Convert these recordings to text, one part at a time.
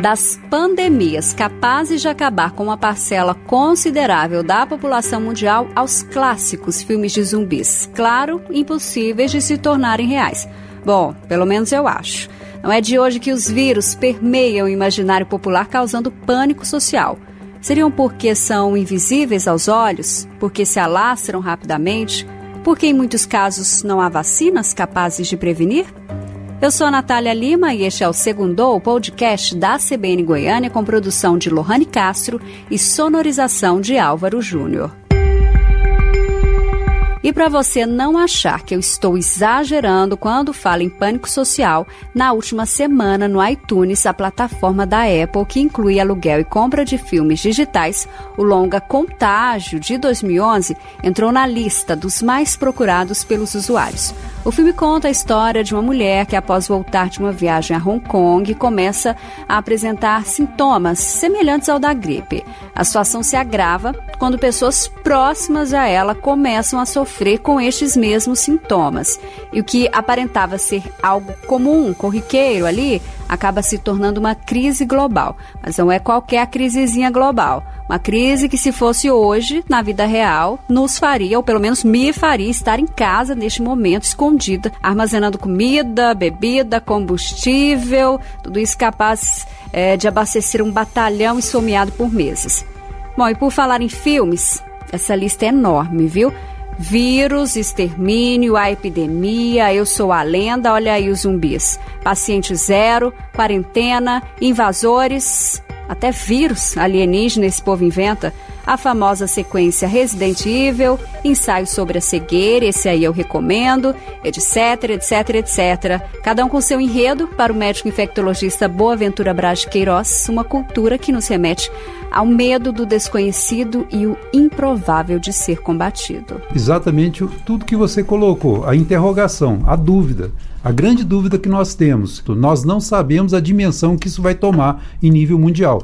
Das pandemias capazes de acabar com uma parcela considerável da população mundial aos clássicos filmes de zumbis, claro, impossíveis de se tornarem reais. Bom, pelo menos eu acho. Não é de hoje que os vírus permeiam o imaginário popular causando pânico social. Seriam porque são invisíveis aos olhos? Porque se alastram rapidamente? Porque em muitos casos não há vacinas capazes de prevenir? Eu sou a Natália Lima e este é o segundo podcast da CBN Goiânia com produção de Lohane Castro e sonorização de Álvaro Júnior. E para você não achar que eu estou exagerando quando falo em pânico social, na última semana no iTunes, a plataforma da Apple que inclui aluguel e compra de filmes digitais, o longa Contágio de 2011 entrou na lista dos mais procurados pelos usuários. O filme conta a história de uma mulher que, após voltar de uma viagem a Hong Kong, começa a apresentar sintomas semelhantes ao da gripe. A situação se agrava quando pessoas próximas a ela começam a sofrer com estes mesmos sintomas. E o que aparentava ser algo comum, corriqueiro ali, acaba se tornando uma crise global. Mas não é qualquer crisezinha global. Uma crise que, se fosse hoje, na vida real, nos faria, ou pelo menos me faria, estar em casa neste momento, escondida, armazenando comida, bebida, combustível, tudo isso capaz é, de abastecer um batalhão esfomeado por meses. Bom, e por falar em filmes, essa lista é enorme, viu? Vírus, extermínio, a epidemia, eu sou a lenda, olha aí os zumbis. Paciente zero, quarentena, invasores, até vírus alienígena esse povo inventa. A famosa sequência Resident Evil, ensaio sobre a cegueira, esse aí eu recomendo, etc, etc, etc. Cada um com seu enredo para o médico infectologista Boaventura Braz Queiroz, uma cultura que nos remete ao medo do desconhecido e o improvável de ser combatido. Exatamente tudo que você colocou, a interrogação, a dúvida. A grande dúvida que nós temos, nós não sabemos a dimensão que isso vai tomar em nível mundial.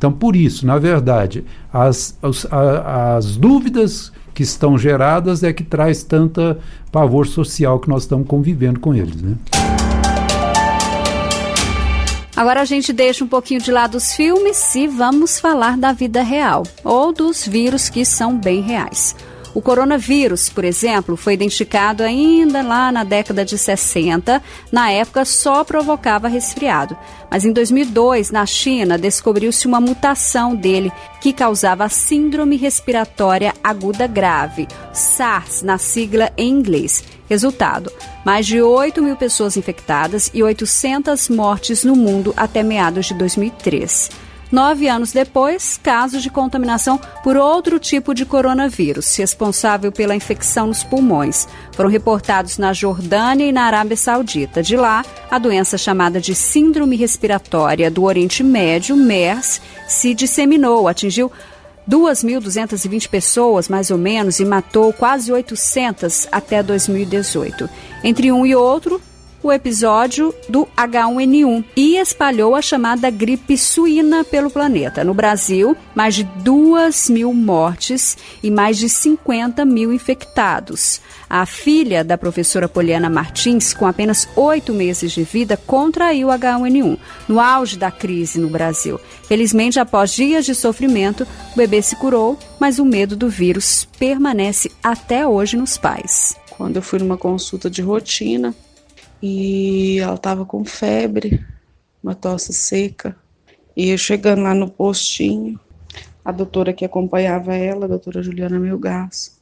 Então, por isso, na verdade, as, as, as dúvidas que estão geradas é que traz tanta pavor social que nós estamos convivendo com eles. Né? Agora a gente deixa um pouquinho de lado os filmes e vamos falar da vida real, ou dos vírus que são bem reais. O coronavírus, por exemplo, foi identificado ainda lá na década de 60. Na época, só provocava resfriado. Mas em 2002, na China, descobriu-se uma mutação dele que causava Síndrome Respiratória Aguda Grave, SARS, na sigla em inglês. Resultado: mais de 8 mil pessoas infectadas e 800 mortes no mundo até meados de 2003. Nove anos depois, casos de contaminação por outro tipo de coronavírus, responsável pela infecção nos pulmões, foram reportados na Jordânia e na Arábia Saudita. De lá, a doença chamada de Síndrome Respiratória do Oriente Médio, MERS, se disseminou, atingiu 2.220 pessoas, mais ou menos, e matou quase 800 até 2018. Entre um e outro, o episódio do H1N1 e espalhou a chamada gripe suína pelo planeta. No Brasil, mais de 2 mil mortes e mais de 50 mil infectados. A filha da professora Poliana Martins, com apenas oito meses de vida, contraiu H1N1 no auge da crise no Brasil. Felizmente, após dias de sofrimento, o bebê se curou, mas o medo do vírus permanece até hoje nos pais. Quando eu fui numa consulta de rotina, e ela estava com febre, uma tosse seca. E eu chegando lá no postinho, a doutora que acompanhava ela, a doutora Juliana Milgaço,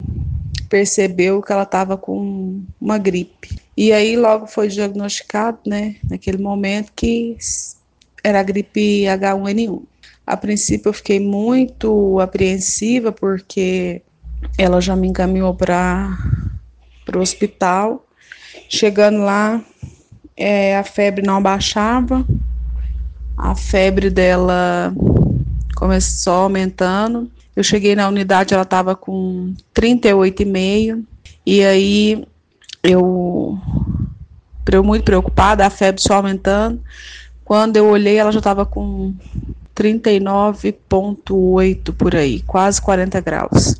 percebeu que ela estava com uma gripe. E aí logo foi diagnosticado, né, naquele momento, que era a gripe H1N1. A princípio eu fiquei muito apreensiva porque ela já me encaminhou para o hospital Chegando lá, é, a febre não baixava, a febre dela começou aumentando. Eu cheguei na unidade, ela estava com 38,5, e aí eu, eu muito preocupada, a febre só aumentando. Quando eu olhei, ela já estava com 39,8 por aí, quase 40 graus.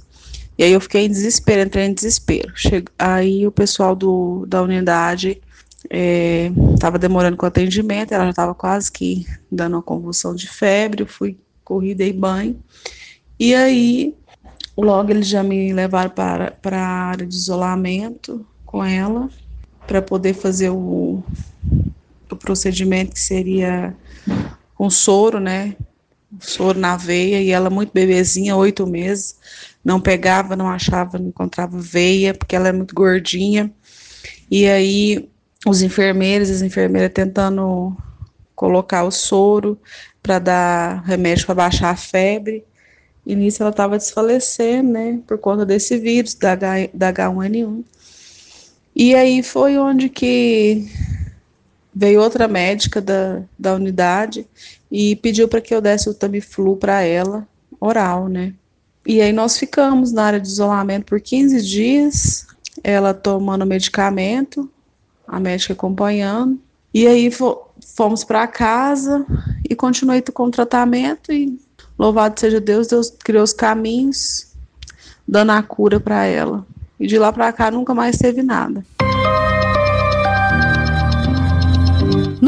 E aí eu fiquei em desespero, entrei em desespero. Che... Aí o pessoal do, da unidade Estava é, demorando com o atendimento, ela já estava quase que dando uma convulsão de febre, eu fui corri, dei banho. E aí, logo eles já me levaram para, para a área de isolamento com ela, para poder fazer o, o procedimento que seria com soro, né? Soro na veia, e ela muito bebezinha, oito meses, não pegava, não achava, não encontrava veia, porque ela é muito gordinha. E aí os enfermeiros, as enfermeiras tentando colocar o soro para dar remédio para baixar a febre. E nisso ela estava desfalecendo, né, por conta desse vírus da, H, da H1N1. E aí foi onde que veio outra médica da, da unidade e pediu para que eu desse o Tamiflu para ela, oral, né. E aí nós ficamos na área de isolamento por 15 dias, ela tomando medicamento, a médica acompanhando. E aí fomos para casa e continuei com o tratamento e louvado seja Deus, Deus criou os caminhos, dando a cura para ela. E de lá para cá nunca mais teve nada.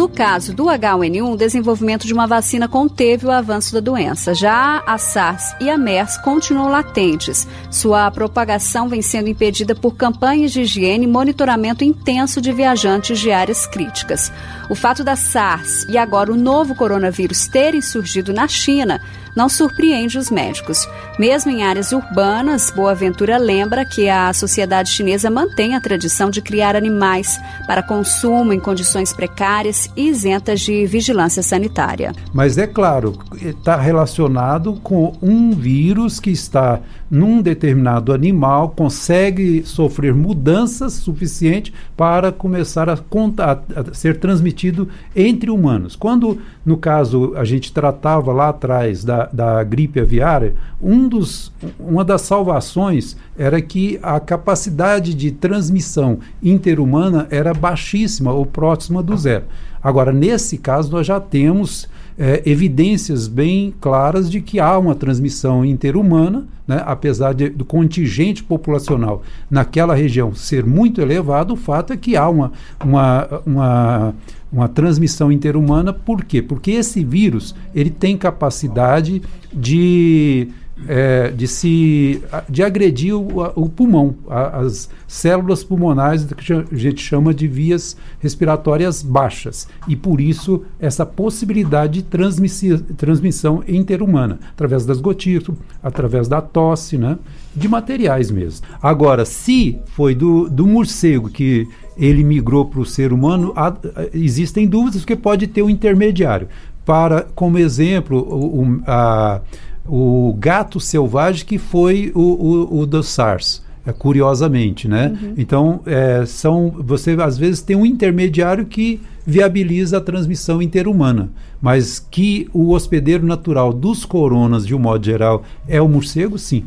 No caso do H1N1, o desenvolvimento de uma vacina conteve o avanço da doença. Já a SARS e a MERS continuam latentes. Sua propagação vem sendo impedida por campanhas de higiene e monitoramento intenso de viajantes de áreas críticas. O fato da SARS e agora o novo coronavírus terem surgido na China não surpreende os médicos. Mesmo em áreas urbanas, Boaventura lembra que a sociedade chinesa mantém a tradição de criar animais para consumo em condições precárias e isentas de vigilância sanitária. Mas é claro, está relacionado com um vírus que está num determinado animal, consegue sofrer mudanças suficientes para começar a, a ser transmitido entre humanos. Quando, no caso, a gente tratava lá atrás da da, gripe aviária, um dos, uma das salvações era que a capacidade de transmissão interhumana era baixíssima ou próxima do zero. Agora, nesse caso, nós já temos é, evidências bem claras de que há uma transmissão interhumana, né, apesar de, do contingente populacional naquela região ser muito elevado, o fato é que há uma, uma, uma uma transmissão interhumana, por quê? Porque esse vírus ele tem capacidade de, é, de se de agredir o, o pulmão, a, as células pulmonares que a gente chama de vias respiratórias baixas e por isso essa possibilidade de transmissão interhumana através das gotículas, através da tosse, né? De materiais mesmo. Agora, se foi do, do morcego que ele migrou para o ser humano, há, existem dúvidas porque pode ter um intermediário. Para, como exemplo, o, o, a, o gato selvagem que foi o, o, o do SARS. É, curiosamente, né? Uhum. Então, é, são, você às vezes tem um intermediário que viabiliza a transmissão interhumana, mas que o hospedeiro natural dos coronas, de um modo geral, é o morcego, sim.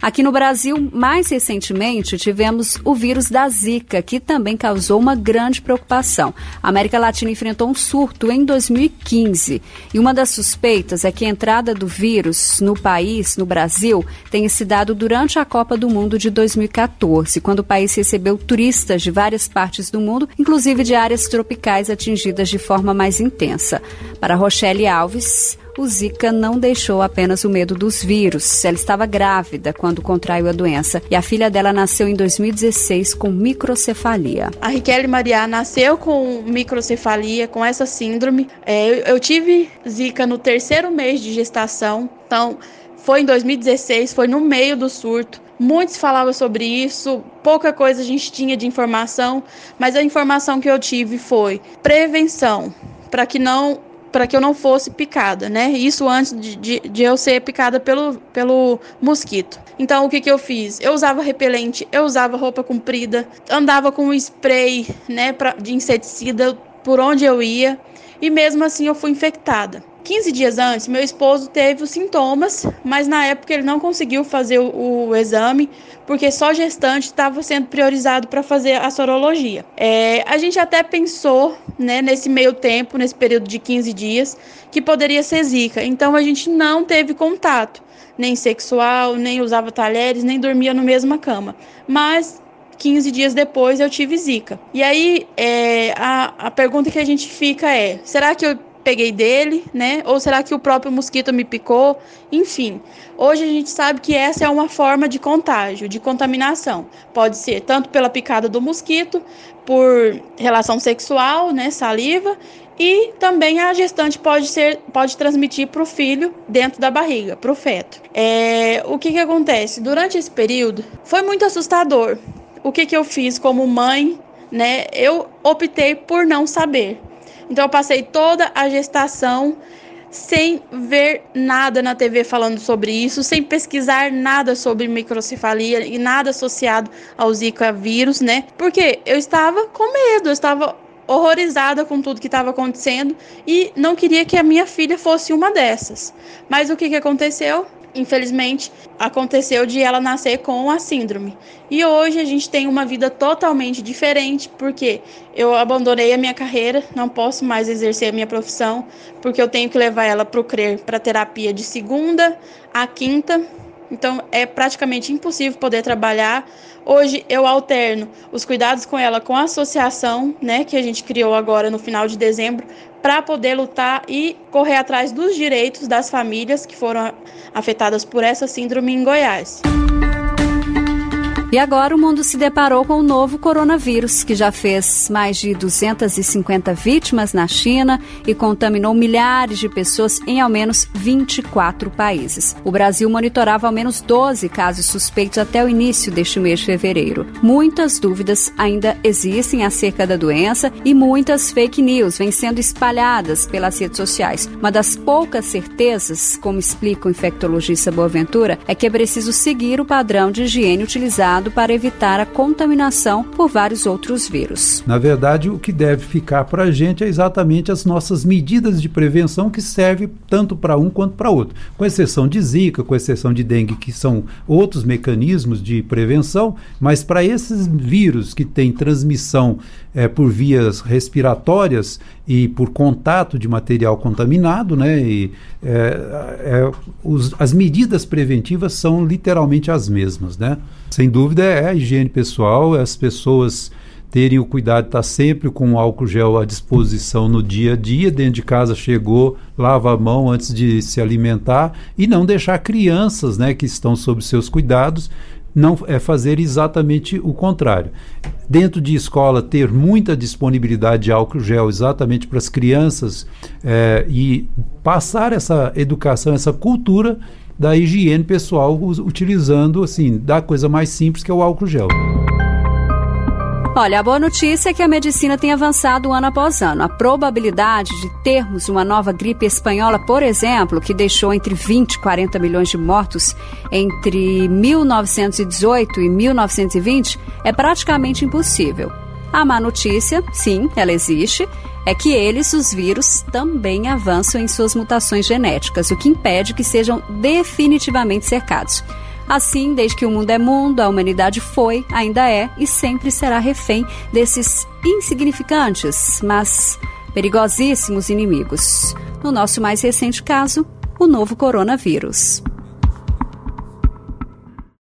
Aqui no Brasil, mais recentemente, tivemos o vírus da Zika, que também causou uma grande preocupação. A América Latina enfrentou um surto em 2015 e uma das suspeitas é que a entrada do vírus no país, no Brasil, tenha se dado durante a Copa do Mundo de 2014, quando o país recebeu turistas de várias partes do mundo, inclusive de áreas tropicais atingidas de forma mais intensa. Para Rochelle Alves, o Zika não deixou apenas o medo dos vírus. Ela estava grávida quando contraiu a doença e a filha dela nasceu em 2016 com microcefalia. A Riquelme Maria nasceu com microcefalia, com essa síndrome. É, eu tive Zika no terceiro mês de gestação, então foi em 2016, foi no meio do surto. Muitos falavam sobre isso, pouca coisa a gente tinha de informação, mas a informação que eu tive foi prevenção, para que não para que eu não fosse picada, né? Isso antes de, de, de, eu ser picada pelo, pelo mosquito. Então, o que, que eu fiz? Eu usava repelente, eu usava roupa comprida, andava com spray, né, pra, de inseticida por onde eu ia, e mesmo assim eu fui infectada. 15 dias antes, meu esposo teve os sintomas, mas na época ele não conseguiu fazer o, o exame, porque só gestante estava sendo priorizado para fazer a sorologia. É, a gente até pensou, né, nesse meio tempo, nesse período de 15 dias, que poderia ser zika. Então a gente não teve contato, nem sexual, nem usava talheres, nem dormia na mesma cama. Mas 15 dias depois eu tive Zika. E aí é, a, a pergunta que a gente fica é: será que eu peguei dele, né? Ou será que o próprio mosquito me picou? Enfim, hoje a gente sabe que essa é uma forma de contágio, de contaminação. Pode ser tanto pela picada do mosquito, por relação sexual, né, saliva, e também a gestante pode ser, pode transmitir para o filho dentro da barriga, para o feto. É, o que que acontece durante esse período? Foi muito assustador. O que que eu fiz como mãe, né? Eu optei por não saber. Então eu passei toda a gestação sem ver nada na TV falando sobre isso, sem pesquisar nada sobre microcefalia e nada associado ao Zika vírus, né? Porque eu estava com medo, eu estava horrorizada com tudo que estava acontecendo e não queria que a minha filha fosse uma dessas. Mas o que, que aconteceu? Infelizmente, aconteceu de ela nascer com a síndrome. E hoje a gente tem uma vida totalmente diferente, porque eu abandonei a minha carreira, não posso mais exercer a minha profissão, porque eu tenho que levar ela para o CRER para terapia de segunda a quinta. Então é praticamente impossível poder trabalhar. Hoje eu alterno os cuidados com ela com a associação, né, que a gente criou agora no final de dezembro, para poder lutar e correr atrás dos direitos das famílias que foram afetadas por essa síndrome em Goiás. E agora o mundo se deparou com o novo coronavírus, que já fez mais de 250 vítimas na China e contaminou milhares de pessoas em ao menos 24 países. O Brasil monitorava ao menos 12 casos suspeitos até o início deste mês de fevereiro. Muitas dúvidas ainda existem acerca da doença e muitas fake news vêm sendo espalhadas pelas redes sociais. Uma das poucas certezas, como explica o infectologista Boaventura, é que é preciso seguir o padrão de higiene utilizado para evitar a contaminação por vários outros vírus. Na verdade, o que deve ficar para a gente é exatamente as nossas medidas de prevenção que servem tanto para um quanto para outro. Com exceção de Zika, com exceção de dengue, que são outros mecanismos de prevenção, mas para esses vírus que têm transmissão é, por vias respiratórias e por contato de material contaminado, né? E, é, é, os, as medidas preventivas são literalmente as mesmas, né? Sem dúvida é a higiene pessoal, é as pessoas terem o cuidado de estar sempre com o álcool gel à disposição no dia a dia, dentro de casa chegou, lava a mão antes de se alimentar e não deixar crianças, né, que estão sob seus cuidados, não é fazer exatamente o contrário. Dentro de escola ter muita disponibilidade de álcool gel exatamente para as crianças é, e passar essa educação, essa cultura da higiene pessoal utilizando assim da coisa mais simples que é o álcool gel. Olha, a boa notícia é que a medicina tem avançado ano após ano. A probabilidade de termos uma nova gripe espanhola, por exemplo, que deixou entre 20 e 40 milhões de mortos entre 1918 e 1920, é praticamente impossível. A má notícia, sim, ela existe, é que eles, os vírus, também avançam em suas mutações genéticas, o que impede que sejam definitivamente cercados. Assim, desde que o mundo é mundo, a humanidade foi, ainda é e sempre será refém desses insignificantes, mas perigosíssimos inimigos. No nosso mais recente caso, o novo coronavírus.